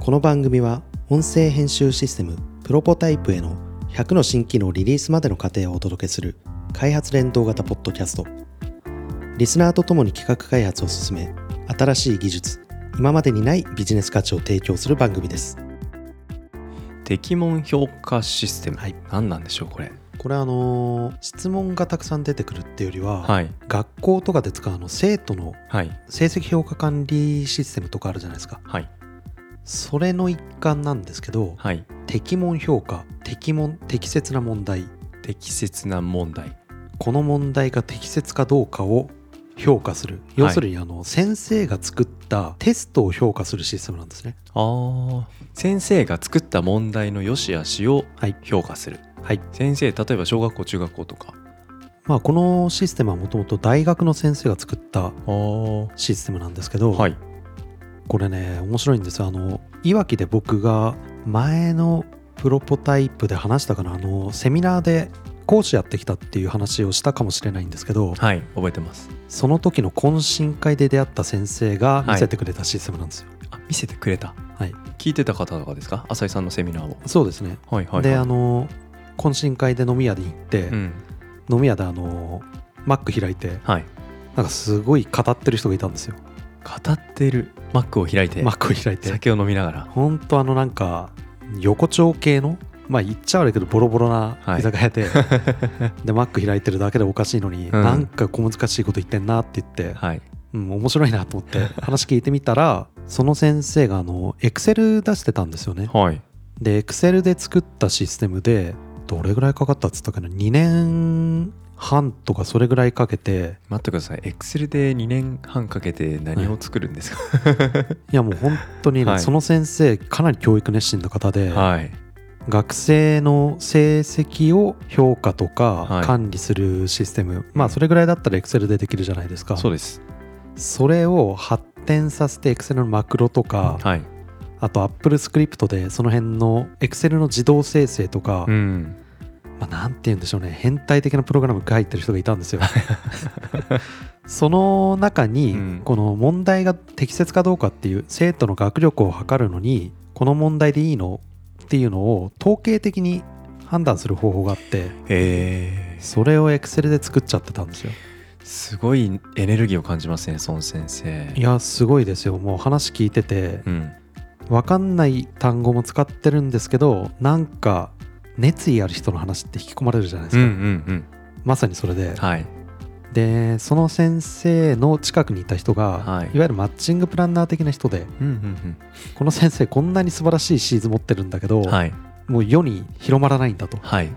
この番組は音声編集システムプロポタイプへの100の新機能リリースまでの過程をお届けする開発連動型ポッドキャスト。リスナーとともに企画開発を進め新しい技術今までにないビジネス価値を提供する番組です。適問評価システム、はい。何なんでしょうこれ？これあのー質問がたくさん出てくるっていうよりは、はい。学校とかで使うあの生徒のはい。成績評価管理システムとかあるじゃないですか。はいそれの一環なんですけどはい。適問評価適問適切な問題。適切な問題。この問題が適切かどうかを評価する。要するにあの先生が作ったテストを評価するシステムなんですね。あー。先生が作った問題の良し悪しをはい。評価する。はい。先生例えば小学校中学校とか。まあこのシステムはもともと大学の先生が作ったシステムなんですけど、はいこれね面白いんです。よあのいわきで僕が前のプロポタイプで話したかな。あのセミナーで講師やってきたっていう話をしたかもしれないんですけどはい覚えてます。その時の懇親会で出会った先生が見せてくれたシステムなんですよ。あ見せてくれた。はい、聞いてた方とかですか？浅井さんのセミナーを。そうですね。はいはい、はい、であの懇親会で飲み屋で行って、うん。飲み屋であのマック開いてはい。なんかすごい語ってる人がいたんですよ語ってる。マックを開いて。マックを開いて。酒を飲みながら。ほんとあのなんか横丁系のまあ言っちゃ悪いけどボロボロなはい。居酒屋で、でマック開いてるだけでおかしいのに、うん。なんか小難しいこと言ってんなって言って、はい。うん、面白いなと思って話聞いてみたらその先生があのエクセル出してたんですよね。はい。でエクセルで作ったシステムでどれぐらいかかったっつったかな？2年半とかそれぐらいかけて。待ってください。エクセルで2年半かけて何を作るんですか、い。やもう本当にね、はい。その先生かなり教育熱心な方で、はい。学生の成績を評価とはい。か管理するシステム、まあそれぐらいだったらエクセルでできるじゃないですか。そうです。それを発展させてエクセルのマクロとか、はい。あと Apple スクリプトでその辺のエクセルの自動生成とか、うんまあ、なんて言うんでしょうね。変態的なプログラムが入ってる人がいたんですよ。その中に、うん。この問題が適切かどうかっていう生徒の学力を測るのにこの問題でいいのっていうのを統計的に判断する方法があってそれを Excel で作っちゃってたんですよ。すごいエネルギーを感じますね孫先生。いやすごいですよ。もう話聞いててうん。分かんない単語も使ってるんですけどなんか熱意ある人の話って引き込まれるじゃないですか、うんうんうん。まさにそれで。はい。でその先生の近くにいた人が、はい。い、わゆるマッチングプランナー的な人でうんうんこの先生こんなに素晴らしいシーズ持ってるんだけど、うんはい。もう世に広まらないんだと。はい。へ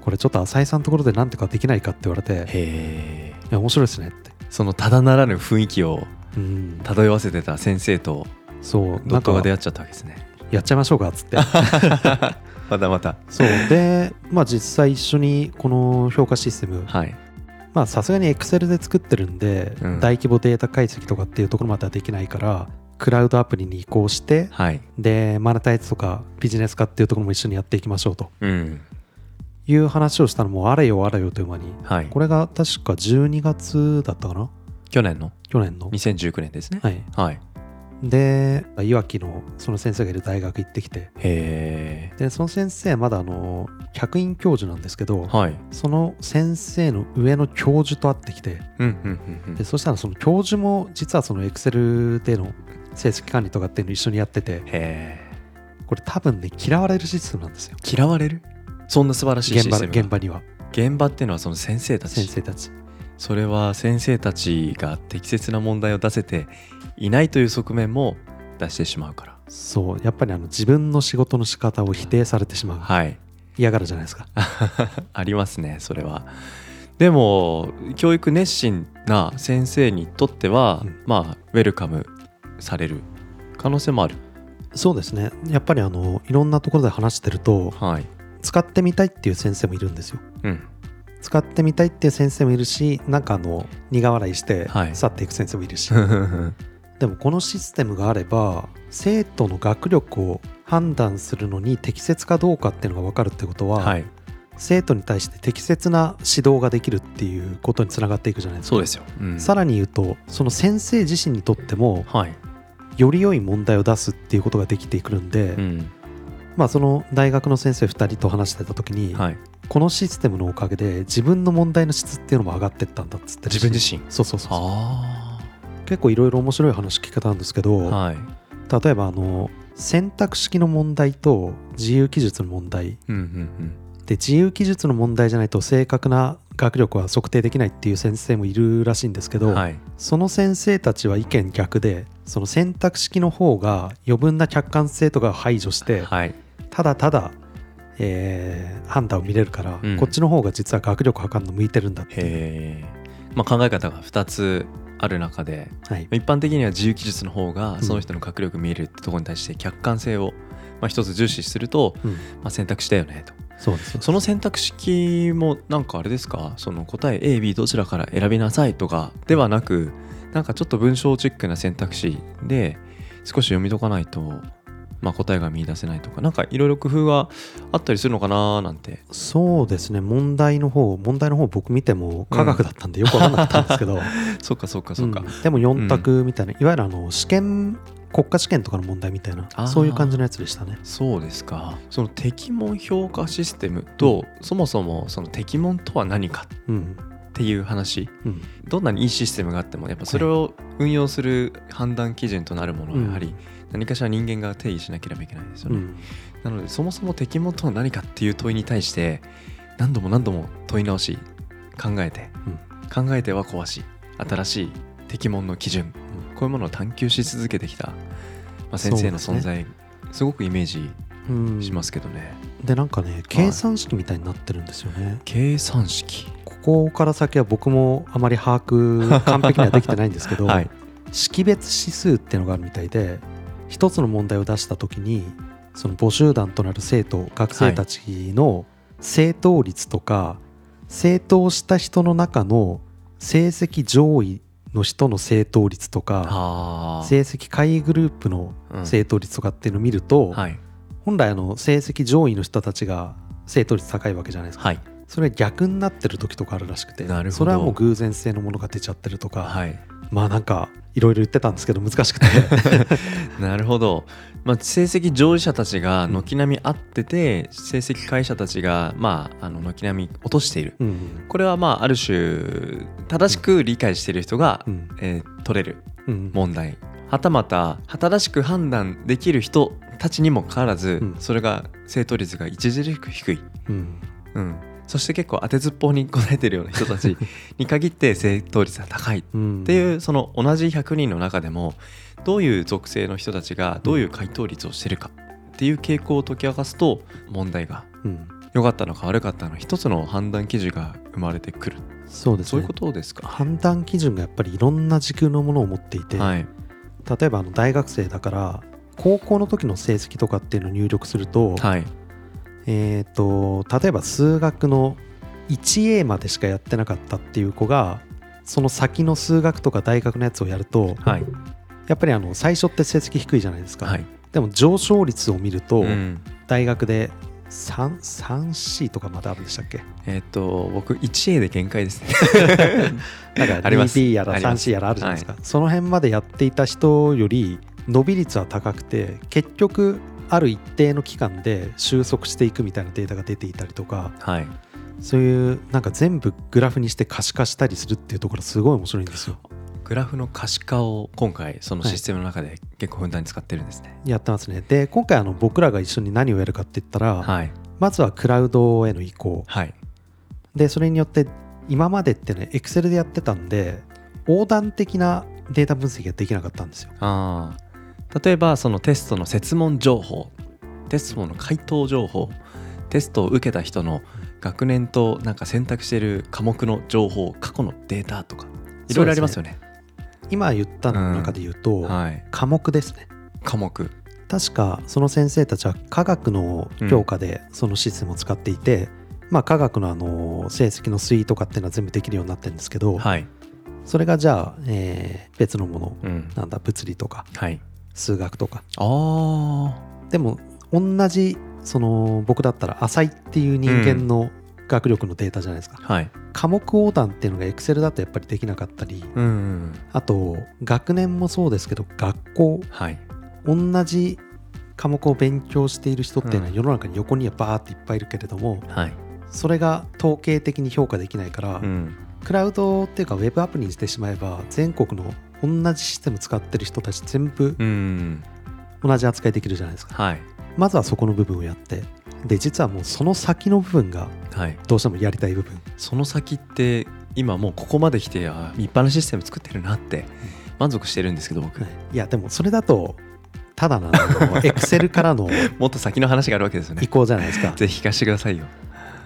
これちょっと浅井さんのところで何とかできないかって言われてえ。いや面白いですねって。そのただならぬ雰囲気をうん。漂わせてた先生とそうドなんかが出会っちゃったわけですね。やっちゃいましょうかっつって またまたそう。でまあ実際一緒にこの評価システムはい。まあさすがに Excel で作ってるんで、うん。大規模データ解析とかっていうところまではできないからクラウドアプリに移行してはい。でマネタイズとかビジネス化っていうところも一緒にやっていきましょうと。うん。いう話をしたのもあれよあれよという間にはい。これが確か12月だったかな？去年の。去年の。2019年ですね。はい。はいでいわきのその先生がいる大学行ってきて。へでその先生まだあの客員教授なんですけど、えはい。その先生の上の教授と会ってきて。でそしたらその教授も実はそのエクセルでの成績管理とかっていうのを一緒にやってて。これ多分ね嫌われるシステムなんですよ。嫌われる？そんな素晴らしい現場システムが。現場には。現場っていうのはその先生たち。先生たち。それは先生たちが適切な問題を出せていないという側面も出してしまうから。そうやっぱりあの自分の仕事の仕方を否定されてしまう。はい。嫌がるじゃないですか。ありますねそれは。でも教育熱心な先生にとっては、うん。まあウェルカムされる可能性もある。そうですね。やっぱりあのいろんなところで話してるとはい。使ってみたいっていう先生もいるんですよ。うん。使ってみたいっていう先生もいるしなんかあの苦笑いしてはい。去っていく先生もいるし、は でもこのシステムがあれば生徒の学力を判断するのに適切かどうかっていうのが分かるってことは、い。生徒に対して適切な指導ができるっていうことにつながっていくじゃないですか。そうですよ、うん。さらに言うとその先生自身にとってもはい。より良い問題を出すっていうことができてくるんで、うん。まあその大学の先生2人と話してた時に、はい。このシステムのおかげで自分の問題の質っていうのも上がってったんだっつって自分自身？そうそうそうそう。あ結構いろいろ面白い話聞けたんですけど、あはい。例えばあの選択式の問題と自由記述の問題。うんうんで自由記述の問題じゃないと正確な学力は測定できないっていう先生もいるらしいんですけど、うんはい。その先生たちは意見逆でその選択式の方が余分な客観性とかを排除してはい。ただただ、えー判断を見れるから、うん。こっちの方が実は学力測るの向いてるんだっていう、まあ、考え方が2つある中ではい、一般的には自由記述の方がその人の学力見えるってところに対して客観性を、まあ、一つ重視すると、うん。まあ、選択肢だよねと。そうですその選択式もなんかあれですか？その答え AB どちらから選びなさいとかではなくなんかちょっと文章チックな選択肢で少し読み解かないと、まあ、答えが見出せないとかなんかいろいろ工夫があったりするのかななんて。そうですね。問題の方問題の方僕見ても科学だったんでよく分かんなかったんですけど、そっかそっかそっか、うん。でも4択みたいな、いわゆるあの試験国家試験とかの問題みたいなそういう感じのやつでしたね。そうですか。その適問評価システムと、そもそもその適問とは何かうん。っていう話。うん。どんなにいいシステムがあってもやっぱそれを運用する判断基準となるものはやはり何かしら人間が定義しなければいけないですよね、うん。なのでそもそも適問とは何かっていう問いに対して何度も何度も問い直し考えて、考えては壊し新しい適問の基準、こういうものを探求し続けてきた、まあ、先生の存在す,、ごくイメージうん。しますけどね、でなんかね計算式みたいになってるんですよね、計算式。ここから先は僕もあまり把握完璧にはできてないんですけど、はい。識別指数っていうのがあるみたいで一つの問題を出した時にその母集団となる生徒学生たちの正答率とか正答した人の中の成績上位の人の正答率とかあ成績下位グループのうん。正答率とかっていうのを見ると、はい。本来あの成績上位の人たちが正答率高いわけじゃないですか、はいそれが逆になってる時とかあるらしくてなるほど。それはもう偶然性のものが出ちゃってるとか、はい。まあなんかいろいろ言ってたんですけど難しくて。なるほど、まあ、成績上位者たちが軒並み合ってて、成績下位者たちが、まあ、あの軒並み落としている。うんこれはまあある種正しく理解している人が、うん。えー取れるうん問題。はたまた正しく判断できる人たちにもかかわらず、うん。それが正答率が著しく低い、うん。うん、そして結構当てずっぽうに答えてるような人たちに限って正答率が高いうんっていうその同じ100人の中でもどういう属性の人たちがどういう回答率をしてるかっていう傾向を解き明かすと問題がうん。良かったのか悪かったのか一つの判断基準が生まれてくる。そうですね。そういうことですか、判断基準がやっぱりいろんな時空のものを持っていて、はい。例えばあの大学生だから高校の時の成績とかっていうのを入力すると,、はいえー、と例えば数学の 1A までしかやってなかったっていう子がその先の数学とか大学のやつをやるとはい。やっぱりあの最初って成績低いじゃないですか、はい。でも上昇率を見ると、うん。大学で 3, 3C とかまであるんでしたっけ？えっ、と僕 1A で限界ですね。なんかあります。2B やらあります。3C やらあるじゃないですか、その辺までやっていた人より伸び率は高くて結局ある一定の期間で収束していくみたいなデータが出ていたりとかはい。そういうなんか全部グラフにして可視化したりするっていうところすごい面白いんですよ。グラフの可視化を今回そのシステムの中で結構ふんだんに使ってるんですね。やってますね。で今回あの僕らが一緒に何をやるかって言ったら、はい。まずはクラウドへの移行。はい。でそれによって今までってね Excel でやってたんで横断的なデータ分析ができなかったんですよ。あー例えばそのテストの設問情報テストの回答情報テストを受けた人の学年となんか選択している科目の情報過去のデータとかいろいろありますよね。今言ったの中で言うと、はい。科目ですね。科目。確かその先生たちは科学の教科でそのシステムを使っていて、まあ科学のあの成績の推移とかっていうのは全部できるようになってるんですけど、はい。それがじゃあ、えー別のものうん。なんだ物理とかはい数学とか。ああでも同じその僕だったら浅井っていう人間の学力のデータじゃないですか。はい。科目横断っていうのが Excel だとやっぱりできなかったり。うんうん。あと学年もそうですけど学校。はい。同じ科目を勉強している人っていうのはうん。世の中に横にはバーっていっぱいいるけれどもはい。それが統計的に評価できないから、うん。クラウドっていうかウェブアプリにしてしまえば全国の同じシステム使ってる人たち全部うん。同じ扱いできるじゃないですか。はい。まずはそこの部分をやってで実はもうその先の部分がはい。どうしてもやりたい部分。その先って今もうここまで来てあ立派なシステム作ってるなって満足してるんですけど僕。はい。いやでもそれだとただの エクセルからのもっと先の話があるわけですよ移ね行じゃないですか。ぜひ聞かせてくださいよ。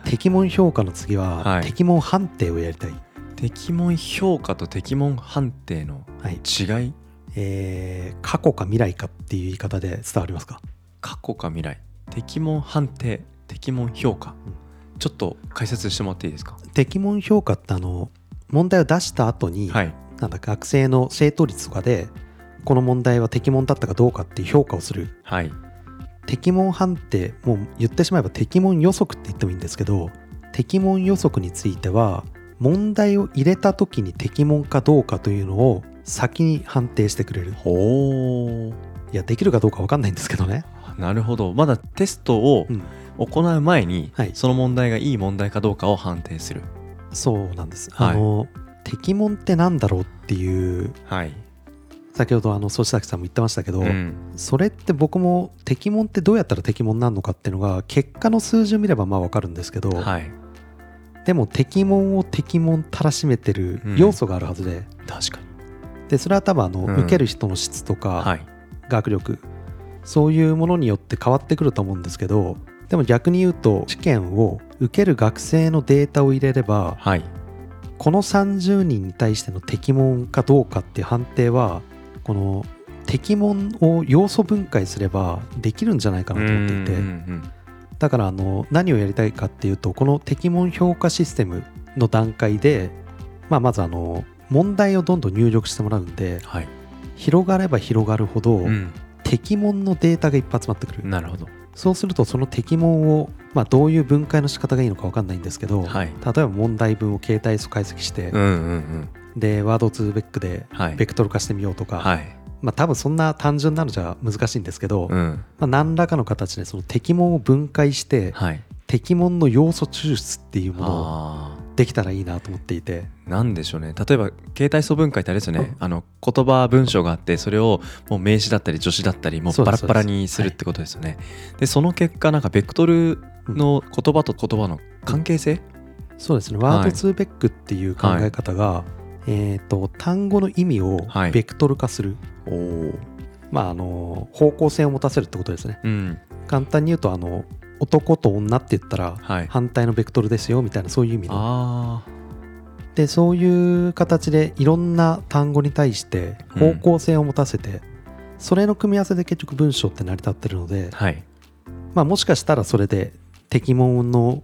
適問評価の次は、はい。適問判定をやりたい、適問評価と適問判定のはい。違い？えー過去か未来かっていう言い方で伝わりますか？過去か未来。適問判定適問評価、うん。ちょっと解説してもらっていいですか？適問評価ってあの問題を出した後に、はい。なんだ学生の正答率とかでこの問題は適問だったかどうかっていう評価をする。はい。適問判定もう言ってしまえば適問予測って言ってもいいんですけど適問予測については問題を入れた時に適問かどうかというのを先に判定してくれる。ほいやできるかどうか分かんないんですけどね、うなるほど。まだテストをうん、行う前に、はい。その問題がいい問題かどうかを判定する。そうなんです、はい。あの適問ってなんだろうっていうはい、先ほどあの粗崎さんも言ってましたけど、うん。それって僕も適問ってどうやったら適問になるのかっていうのが結果の数字を見ればまあ分かるんですけど、はいでも適問を適問たらしめてるうん。要素があるはずで、確かに。でそれは多分あの、うん。受ける人の質とか、はい。学力。そういうものによって変わってくると思うんですけどでも逆に言うと試験を受ける学生のデータを入れればはい。この30人に対しての適問かどうかっていう判定はこの適問を要素分解すればできるんじゃないかなと思っていて、うんうんだからあの何をやりたいかっていうとこの適問評価システムの段階で、まあ、まずあの問題をどんどん入力してもらうんではい、広がれば広がるほど、うん、適問のデータがいっぱい集まってくる、なるほど。そうするとその適問を、まあ、どういう分解の仕方がいいのか分かんないんですけど、はい。例えば問題文を携帯素解析して、うんうんうん。でワードツーベックではい。ベクトル化してみようとか、はいまあ多分そんな単純なのじゃ難しいんですけど、まうん。あ、何らかの形でその適問を分解してはい。適問の要素抽出っていうものをあできたらいいなと思っていて。ーなんでしょうね。例えば携帯素分解ってあれですよね。あの言葉文章があってそれをもう名詞だったり助詞だったりもうバラッバラにするってことですよね。でその結果なんかベクトルの言葉と言葉の関係性？そうですね。はい。ワードツーベックっていう考え方が、えー、と単語の意味をはい。ベクトル化する、おおまああの方向性を持たせるってことですね。うん。簡単に言うとあの男と女って言ったらはい。反対のベクトルですよみたいなそういう意味の。あでそういう形でいろんな単語に対して方向性を持たせて、それの組み合わせで結局文章って成り立ってるのであ、はい。まあ、もしかしたらそれで適問の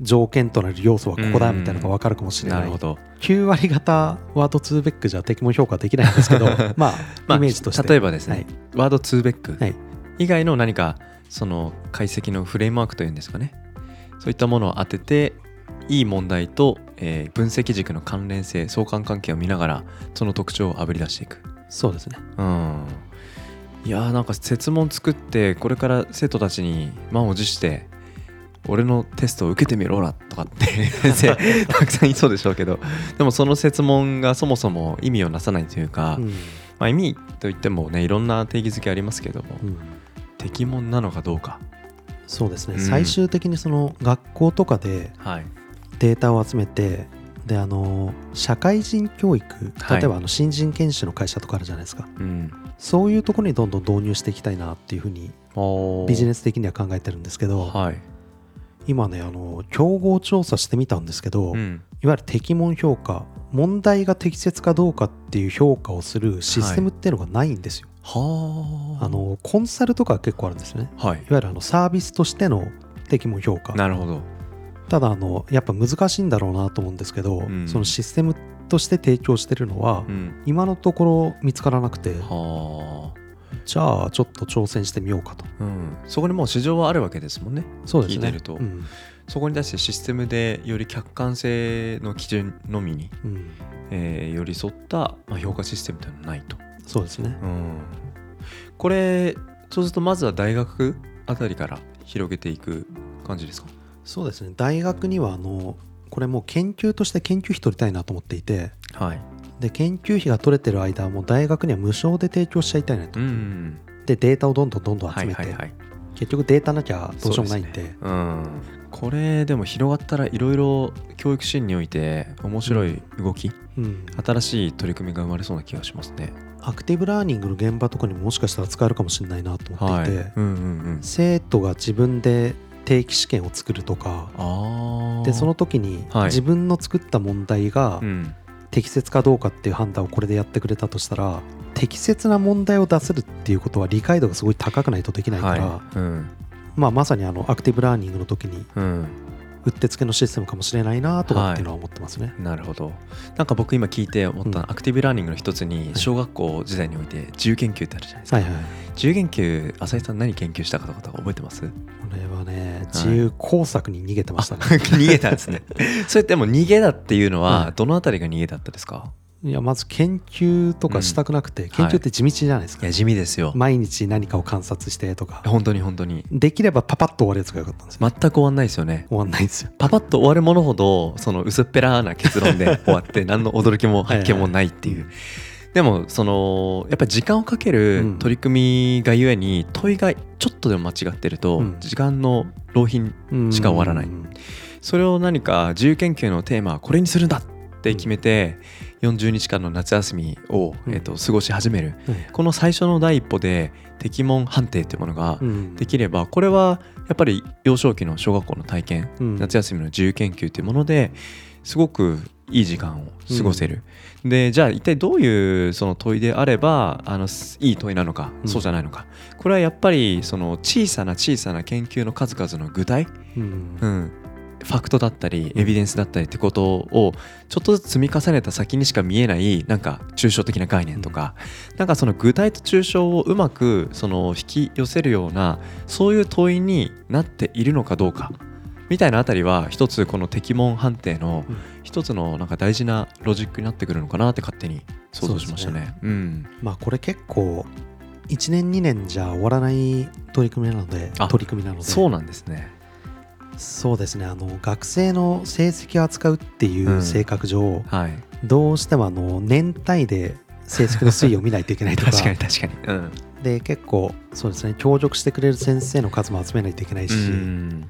条件となる要素はここだみたいなのが分かるかもしれなないるほど。9割方ワード2ベックじゃ適問評価できないんですけど まあイメージとして、例えばですね、はい。ワード2ベック。はい。以外の何かその解析のフレームワークというんですかね。そういったものを当てていい問題と、えー分析軸の関連性相関関係を見ながらその特徴をあぶり出していく。そうですね。うん。いやーなんか設問作ってこれから生徒たちに満を持して俺のテストを受けてみろらとかって 先生たくさんいそうでしょうけど。でもその設問がそもそも意味をなさないというか、うん。まあ、意味といってもねいろんな定義づけありますけども、うん。適問なのかどうか。そうですね、うん。最終的にその学校とかではい。データを集めてであの社会人教育はい。例えばあの新人研修の会社とかあるじゃないですか、うん。そういうところにどんどん導入していきたいなっていうふうにビジネネス的には考えてるんですけど、はい、今ねあの競合調査してみたんですけど、いうん、わゆる適問評価問題が適切かどうかっていう評価をするシステムっていうのがないんですよ、はあ。あのコンサルとかは結構あるんですよね。はい。いわゆるあのサービスとしての適問評価。なるほど。ただあのやっぱ難しいんだろうなと思うんですけど、ん。そのシステムとして提供してるのは、うん。今のところ見つからなくて。はじゃあちょっと挑戦してみようかと。あ、うん、そこにもう市場はあるわけですもんね。そうですね。聞いてると。うん。そこに対してシステムでより客観性の基準のみに、うん、えー寄り添った、まあ、評価システムというのはないと。そうですね。うん、これそうするとまずは大学あたりから広げていく感じですか？そうですね。大学にはあのこれもう研究として研究費取りたいなと思っていて。はい。で研究費が取れてる間はもう大学には無償で提供しちゃいたいなと、うん。でデータをどんどんどんどんは集めて、いはいはい。結局データなきゃどうしようもないんでうん。これでも広がったらいろいろ教育支援において面白い動き、うん新しい取り組みが生まれそうな気がしますね。アクティブラーニングの現場とかにももしかしたら使えるかもしれないなと思はい。っていて、うんうんうん。生徒が自分で定期試験を作るとか。でその時にはい自分の作った問題がうん。適切かどうかっていう判断をこれでやってくれたとしたら適切な問題を出せるっていうことは理解度がすごい高くないとできないから、はい。うん。まあ、まさにあのアクティブラーニングの時にうん。うってつけのシステムかもしれないなとかっていうのは思ってますね。なるほど。なんか僕今聞いて思ったのは、うん。アクティブラーニングの一つに小学校時代において自由研究ってあるじゃないですか、はいはい。自由研究浅井さん何研究したかとか覚えてます？これはね自由工作に逃げてましたね。逃げたんですね。それでも逃げだっていうのははい。どのあたりが逃げだったですか、いやまず研究とかしたくなくて、研究って地道じゃないですか、い。や地味ですよ。毎日何かを観察してとか。本当に本当に。できればパパッと終わるやつがよかったんですよ。全く終わんないですよね。終わんないんですよ。パパッと終わるものほどその薄っぺらな結論で 終わって何の驚きも発見もないっていう。でもそのやっぱり時間をかけるうん。取り組みがゆえに問いがちょっとでも間違ってるとうん。時間の浪費うんしか終わらない。うん。それを何か自由研究のテーマはこれにするんだって決めて40日間の夏休みを、うん。えっと過ごし始める。はいこの最初の第一歩で適問判定っていうものがうん。できればこれはやっぱり幼少期の小学校の体験うん。夏休みの自由研究っていうものですごくいい時間を過ごせる、でじゃあ一体どういうその問いであればあのすいい問いなのか、うん。そうじゃないのか。これはやっぱりその小さな小さな研究の数々の具体、うん。うん、ファクトだったりエビデンスだったりってことをちょっとずつ積み重ねた先にしか見えないなんか抽象的な概念とか、なんかその具体と抽象をうまくその引き寄せるようなそういう問いになっているのかどうかみたいなあたりは一つこの適問判定のうん。一つのなんか大事なロジックになってくるのかなって勝手に想像しましたね。うん、まあこれ結構1年2年じゃ終わらない取り組みなのであ取り組みなので。そうなんですね。そうですね。あの学生の成績を扱うっていううん。性格上、はい。どうしてもあの年単位で成績の推移を見ないといけないとか。確かに確かに。うん。で結構そうですね。協力してくれる先生の数も集めないといけないし、うん。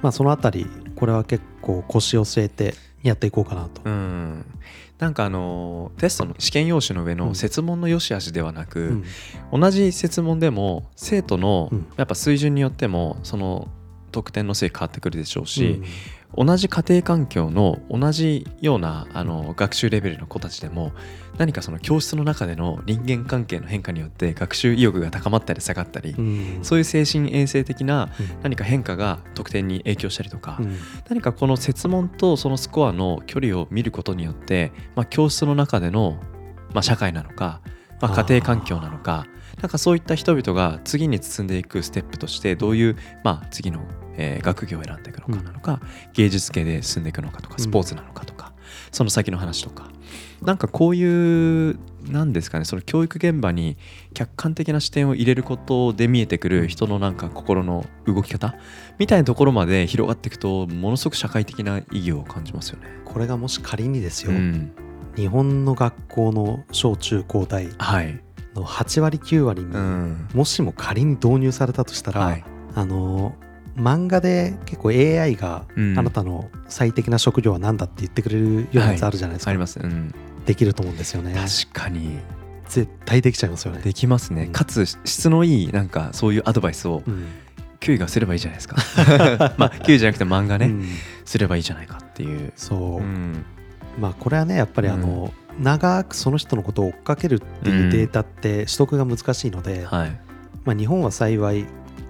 まあそのあたりこれは結構腰を据えてやっていこうかなと。うん、なんかあのテストの試験用紙の上のうん。設問の良し悪しではなく、うん。同じ設問でも生徒のうん。やっぱ水準によってもその得点のせい変わってくるでしょうしうん、同じ家庭環境の同じようなあの学習レベルの子たちでも何かその教室の中での人間関係の変化によって学習意欲が高まったり下がったり、うん。そういう精神衛生的なうん。何か変化が得点に影響したりとか、うん。何かこの設問とそのスコアの距離を見ることによって、まあ、教室の中での、まあ、社会なのか、まあ、家庭環境なのかなんかそういった人々が次に進んでいくステップとしてどういう、まあ、次の、えー学業を選んでいくのかなのか、芸術系で進んでいくのかとかうん。スポーツなのかとか、その先の話とか。なんかこういうなんですかねその教育現場に客観的な視点を入れることで見えてくる人のなんか心の動き方みたいなところまで広がっていくとものすごく社会的な意義を感じますよね。これがもし仮にですよ、うん、日本の学校の小中高大。はい、の8割9割に、うん。もしも仮に導入されたとしたら、はい。あの漫画で結構 AI がうん。あなたの最適な職業は何だって言ってくれるようなやつあるじゃないですか、あります、うん、できると思うんですよね。確かに。絶対できちゃいますよね。できますね、うん。かつ質のいいなんかそういうアドバイスをうん。キュウイがすればいいじゃないですか。まあキュウイじゃなくて漫画ね、うん。すればいいじゃないかっていう、そう、うん、まあこれはねやっぱりあの、長くその人のことを追っかけるっていうデータって取得が難しいので、はい。まあ、日本は幸い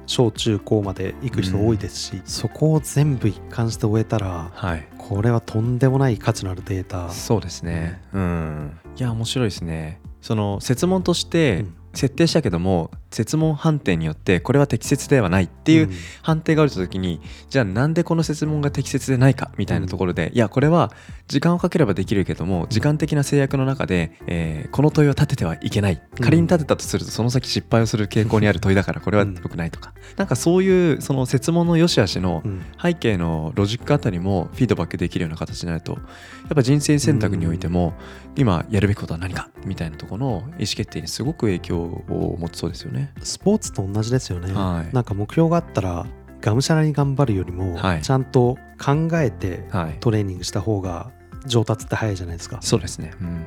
小中高まで行く人多いですし、そこを全部一貫して終えたらはい。これはとんでもない価値のあるデータ。そうですね。うん。いや面白いですね。その設問として、うん。設定したけども設問判定によってこれは適切ではないっていう判定がある時に、じゃあなんでこの設問が適切でないかみたいなところで、いやこれは時間をかければできるけども時間的な制約の中で、えーこの問いを立ててはいけない。仮に立てたとするとその先失敗をする傾向にある問いだからこれは良くないとか、なんかそういうその設問の良し悪しのうん。背景のロジックあたりもフィードバックできるような形になるとやっぱ人生選択においても今やるべきことは何かみたいなところの意思決定にすごく影響を持つそうですよね。スポーツと同じですよね、はい。なんか目標があったらがむしゃらに頑張るよりも、はい。ちゃんと考えてはい、トレーニングした方が上達って早いじゃないですか、そうですね。うん、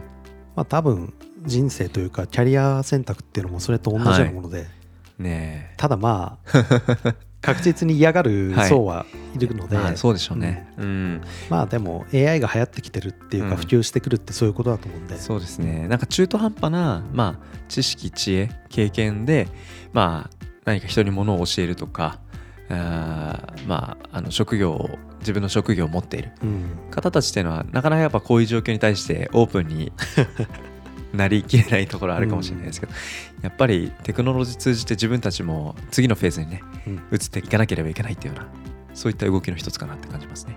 まあ多分人生というかキャリア選択っていうのもそれと同じようなもので、ねえ。ただまあ 確実に嫌がる層はいるので、まあそうでしょうね。うん、まあでも AI が流行ってきてるっていうかうん。普及してくるってそういうことだと思うんで、そうですね。なんか中途半端な、まあ、知識、知恵、経験で、まあ、何か人にものを教えるとか、あーまあ、あの職業を自分の職業を持っている。うん。方たちっていうのはなかなかやっぱこういう状況に対してオープンに なりきれないところあるかもしれないですけど、やっぱりテクノロジー通じて自分たちも次のフェーズにねうん移っていかなければいけないっていうようなそういった動きの一つかなって感じますね。